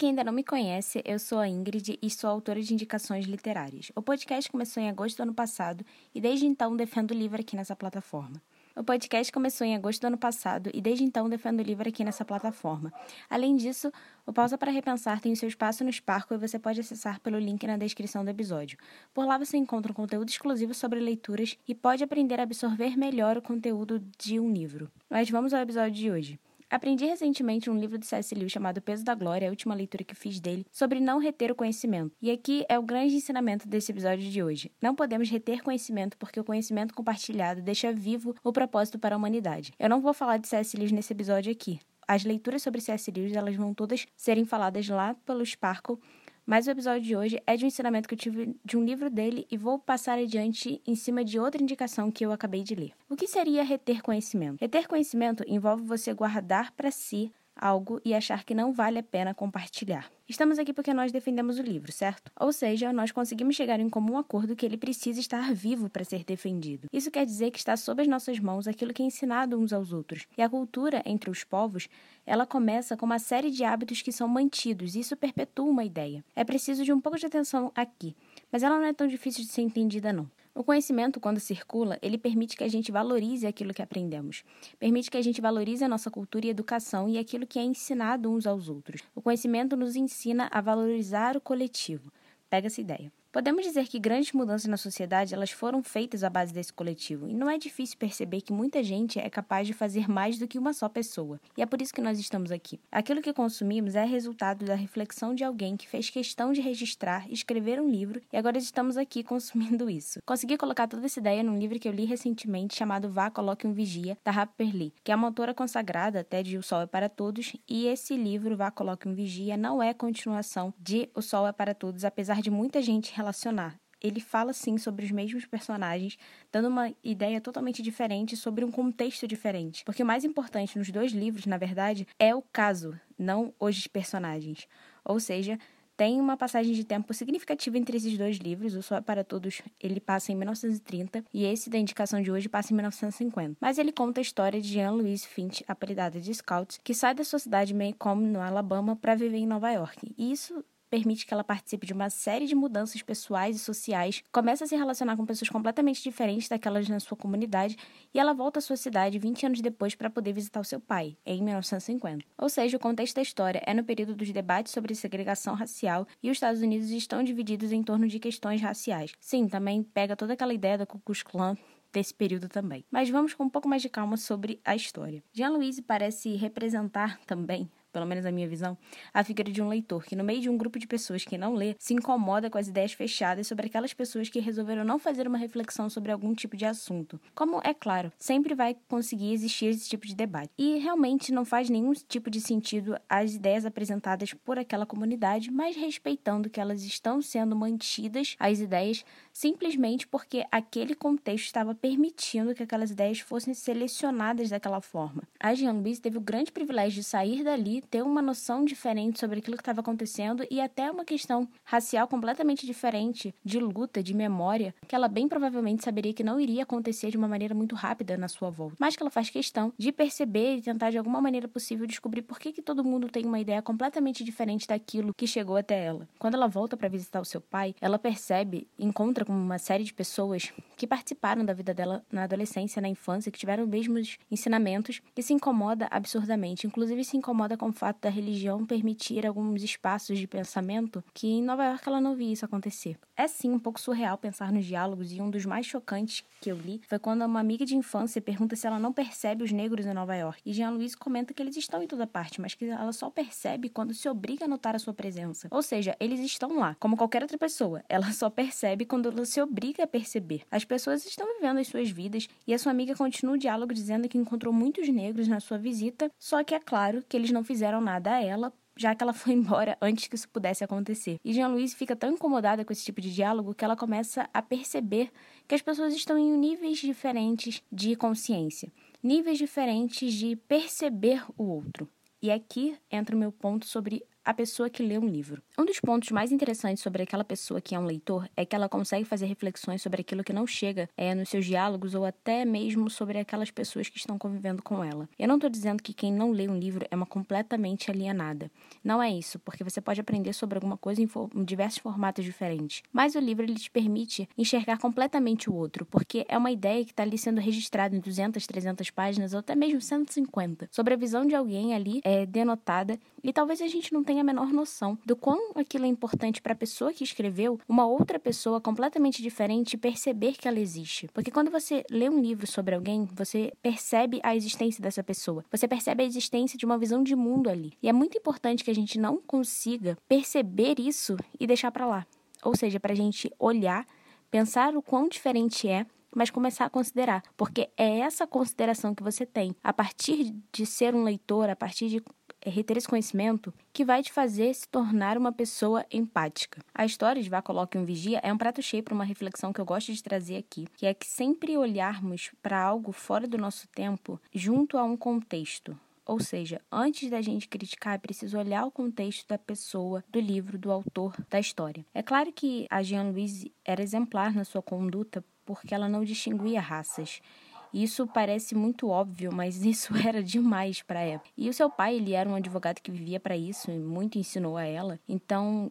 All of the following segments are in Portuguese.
quem ainda não me conhece, eu sou a Ingrid e sou autora de indicações literárias. O podcast começou em agosto do ano passado e desde então defendo o livro aqui nessa plataforma. O podcast começou em agosto do ano passado e desde então defendo o livro aqui nessa plataforma. Além disso, o Pausa para Repensar tem o seu espaço no Sparkle e você pode acessar pelo link na descrição do episódio. Por lá você encontra um conteúdo exclusivo sobre leituras e pode aprender a absorver melhor o conteúdo de um livro. Mas vamos ao episódio de hoje. Aprendi recentemente um livro de C.S. Lewis chamado Peso da Glória, a última leitura que fiz dele, sobre não reter o conhecimento. E aqui é o grande ensinamento desse episódio de hoje. Não podemos reter conhecimento porque o conhecimento compartilhado deixa vivo o propósito para a humanidade. Eu não vou falar de C.S. Lewis nesse episódio aqui. As leituras sobre C.S. Lewis, elas vão todas serem faladas lá pelo Sparkle, mas o episódio de hoje é de um ensinamento que eu tive de um livro dele e vou passar adiante em cima de outra indicação que eu acabei de ler. O que seria reter conhecimento? Reter conhecimento envolve você guardar para si algo e achar que não vale a pena compartilhar. Estamos aqui porque nós defendemos o livro, certo? Ou seja, nós conseguimos chegar em comum acordo que ele precisa estar vivo para ser defendido. Isso quer dizer que está sob as nossas mãos aquilo que é ensinado uns aos outros. E a cultura entre os povos, ela começa com uma série de hábitos que são mantidos, e isso perpetua uma ideia. É preciso de um pouco de atenção aqui, mas ela não é tão difícil de ser entendida não. O conhecimento, quando circula, ele permite que a gente valorize aquilo que aprendemos. Permite que a gente valorize a nossa cultura e educação e aquilo que é ensinado uns aos outros. O conhecimento nos ensina a valorizar o coletivo. Pega essa ideia. Podemos dizer que grandes mudanças na sociedade elas foram feitas à base desse coletivo, e não é difícil perceber que muita gente é capaz de fazer mais do que uma só pessoa. E é por isso que nós estamos aqui. Aquilo que consumimos é resultado da reflexão de alguém que fez questão de registrar, escrever um livro, e agora estamos aqui consumindo isso. Consegui colocar toda essa ideia num livro que eu li recentemente chamado Vá, Coloque um Vigia, da Harper Lee, que é uma autora consagrada até de O Sol é para Todos, e esse livro, Vá, Coloque um Vigia, não é continuação de O Sol é para Todos, apesar de muita gente relacionar. Ele fala sim sobre os mesmos personagens, dando uma ideia totalmente diferente sobre um contexto diferente. Porque o mais importante nos dois livros, na verdade, é o caso, não os personagens. Ou seja, tem uma passagem de tempo significativa entre esses dois livros. O Sol é para Todos, ele passa em 1930 e esse da indicação de hoje passa em 1950. Mas ele conta a história de Jean-Louis Finch, apelidada de Scout, que sai da sua cidade Maycomb, no Alabama, para viver em Nova York. E isso permite que ela participe de uma série de mudanças pessoais e sociais, começa a se relacionar com pessoas completamente diferentes daquelas na sua comunidade e ela volta à sua cidade 20 anos depois para poder visitar o seu pai, em 1950. Ou seja, o contexto da história é no período dos debates sobre segregação racial e os Estados Unidos estão divididos em torno de questões raciais. Sim, também pega toda aquela ideia da Ku Klux Klan desse período também. Mas vamos com um pouco mais de calma sobre a história. Jean-Louis parece representar também pelo menos a minha visão, a figura de um leitor que, no meio de um grupo de pessoas que não lê, se incomoda com as ideias fechadas sobre aquelas pessoas que resolveram não fazer uma reflexão sobre algum tipo de assunto. Como, é claro, sempre vai conseguir existir esse tipo de debate. E realmente não faz nenhum tipo de sentido as ideias apresentadas por aquela comunidade, mas respeitando que elas estão sendo mantidas, as ideias, simplesmente porque aquele contexto estava permitindo que aquelas ideias fossem selecionadas daquela forma. A Jean Louise teve o grande privilégio de sair dali ter uma noção diferente sobre aquilo que estava acontecendo e até uma questão racial completamente diferente, de luta, de memória, que ela bem provavelmente saberia que não iria acontecer de uma maneira muito rápida na sua volta. Mas que ela faz questão de perceber e tentar de alguma maneira possível descobrir por que, que todo mundo tem uma ideia completamente diferente daquilo que chegou até ela. Quando ela volta para visitar o seu pai, ela percebe, encontra com uma série de pessoas que participaram da vida dela na adolescência, na infância, que tiveram os mesmos ensinamentos e se incomoda absurdamente. Inclusive se incomoda com o fato da religião permitir alguns espaços de pensamento que em Nova York ela não via isso acontecer. É sim um pouco surreal pensar nos diálogos e um dos mais chocantes que eu li foi quando uma amiga de infância pergunta se ela não percebe os negros em Nova York. E Jean-Louis comenta que eles estão em toda parte, mas que ela só percebe quando se obriga a notar a sua presença. Ou seja, eles estão lá, como qualquer outra pessoa. Ela só percebe quando ela se obriga a perceber. As pessoas estão vivendo as suas vidas e a sua amiga continua o diálogo dizendo que encontrou muitos negros na sua visita, só que é claro que eles não fizeram nada a ela já que ela foi embora antes que isso pudesse acontecer. E Jean-Louise fica tão incomodada com esse tipo de diálogo que ela começa a perceber que as pessoas estão em níveis diferentes de consciência, níveis diferentes de perceber o outro. E aqui entra o meu ponto sobre a pessoa que lê um livro. Um dos pontos mais interessantes sobre aquela pessoa que é um leitor é que ela consegue fazer reflexões sobre aquilo que não chega é, nos seus diálogos ou até mesmo sobre aquelas pessoas que estão convivendo com ela. Eu não estou dizendo que quem não lê um livro é uma completamente alienada. Não é isso, porque você pode aprender sobre alguma coisa em, em diversos formatos diferentes. Mas o livro ele te permite enxergar completamente o outro, porque é uma ideia que está ali sendo registrada em 200, 300 páginas ou até mesmo 150, sobre a visão de alguém ali é denotada e talvez a gente não tenha a menor noção do quão aquilo é importante para a pessoa que escreveu, uma outra pessoa completamente diferente perceber que ela existe. Porque quando você lê um livro sobre alguém, você percebe a existência dessa pessoa. Você percebe a existência de uma visão de mundo ali. E é muito importante que a gente não consiga perceber isso e deixar para lá. Ou seja, para a gente olhar, pensar o quão diferente é mas começar a considerar, porque é essa consideração que você tem a partir de ser um leitor, a partir de reter esse conhecimento que vai te fazer se tornar uma pessoa empática. A história de Vá Coloque um Vigia é um prato cheio para uma reflexão que eu gosto de trazer aqui, que é que sempre olharmos para algo fora do nosso tempo junto a um contexto. Ou seja, antes da gente criticar, é preciso olhar o contexto da pessoa, do livro, do autor, da história. É claro que a Jean Louise era exemplar na sua conduta porque ela não distinguia raças. Isso parece muito óbvio, mas isso era demais para ela. E o seu pai, ele era um advogado que vivia para isso e muito ensinou a ela. Então,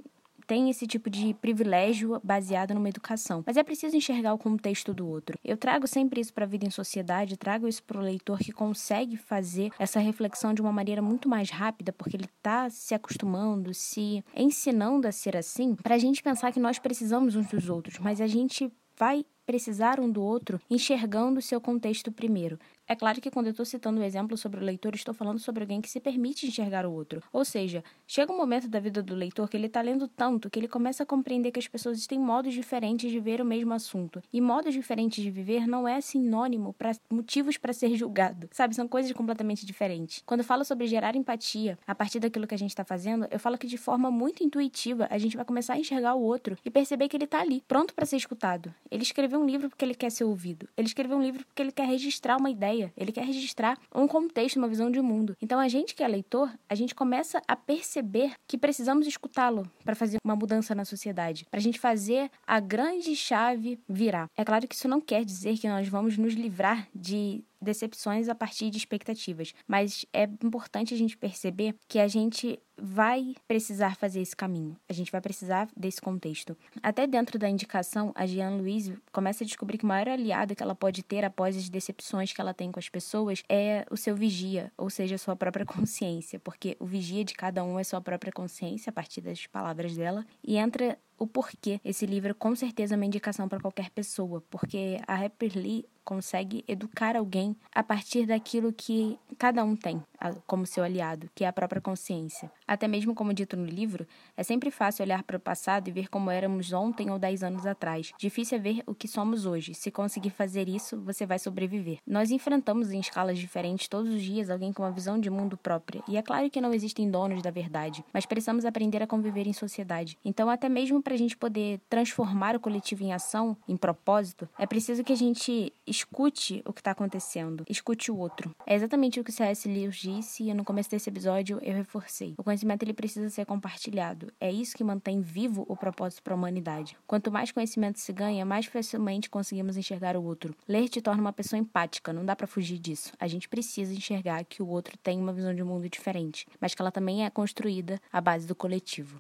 tem esse tipo de privilégio baseado numa educação. Mas é preciso enxergar o contexto do outro. Eu trago sempre isso para a vida em sociedade, trago isso para o leitor que consegue fazer essa reflexão de uma maneira muito mais rápida, porque ele está se acostumando, se ensinando a ser assim, para a gente pensar que nós precisamos uns dos outros, mas a gente vai precisar um do outro enxergando o seu contexto primeiro. É claro que quando eu estou citando o um exemplo sobre o leitor, estou falando sobre alguém que se permite enxergar o outro. Ou seja, chega um momento da vida do leitor que ele está lendo tanto que ele começa a compreender que as pessoas têm modos diferentes de ver o mesmo assunto. E modos diferentes de viver não é sinônimo para motivos para ser julgado. Sabe, são coisas completamente diferentes. Quando eu falo sobre gerar empatia a partir daquilo que a gente está fazendo, eu falo que de forma muito intuitiva a gente vai começar a enxergar o outro e perceber que ele está ali, pronto para ser escutado. Ele escreveu um livro porque ele quer ser ouvido. Ele escreveu um livro porque ele quer registrar uma ideia ele quer registrar um contexto, uma visão de mundo. Então a gente que é leitor, a gente começa a perceber que precisamos escutá-lo para fazer uma mudança na sociedade, para a gente fazer a grande chave virar. É claro que isso não quer dizer que nós vamos nos livrar de decepções a partir de expectativas, mas é importante a gente perceber que a gente vai precisar fazer esse caminho. A gente vai precisar desse contexto. Até dentro da indicação, a Jean Louise começa a descobrir que o maior aliado que ela pode ter após as decepções que ela tem com as pessoas é o seu vigia, ou seja, a sua própria consciência, porque o vigia de cada um é sua própria consciência, a partir das palavras dela, e entra o porquê. Esse livro com certeza é uma indicação para qualquer pessoa, porque a Harper Lee consegue educar alguém a partir daquilo que cada um tem como seu aliado, que é a própria consciência. Até mesmo como dito no livro, é sempre fácil olhar para o passado e ver como éramos ontem ou dez anos atrás. Difícil é ver o que somos hoje. Se conseguir fazer isso, você vai sobreviver. Nós enfrentamos em escalas diferentes todos os dias alguém com uma visão de mundo própria. E é claro que não existem donos da verdade, mas precisamos aprender a conviver em sociedade. Então, até mesmo para a gente poder transformar o coletivo em ação, em propósito, é preciso que a gente escute o que está acontecendo, escute o outro. É exatamente o que o C.S. Lewis disse e no começo desse episódio eu reforcei. O conhecimento ele precisa ser compartilhado. É isso que mantém vivo o propósito para a humanidade. Quanto mais conhecimento se ganha, mais facilmente conseguimos enxergar o outro. Ler te torna uma pessoa empática, não dá para fugir disso. A gente precisa enxergar que o outro tem uma visão de mundo diferente, mas que ela também é construída à base do coletivo.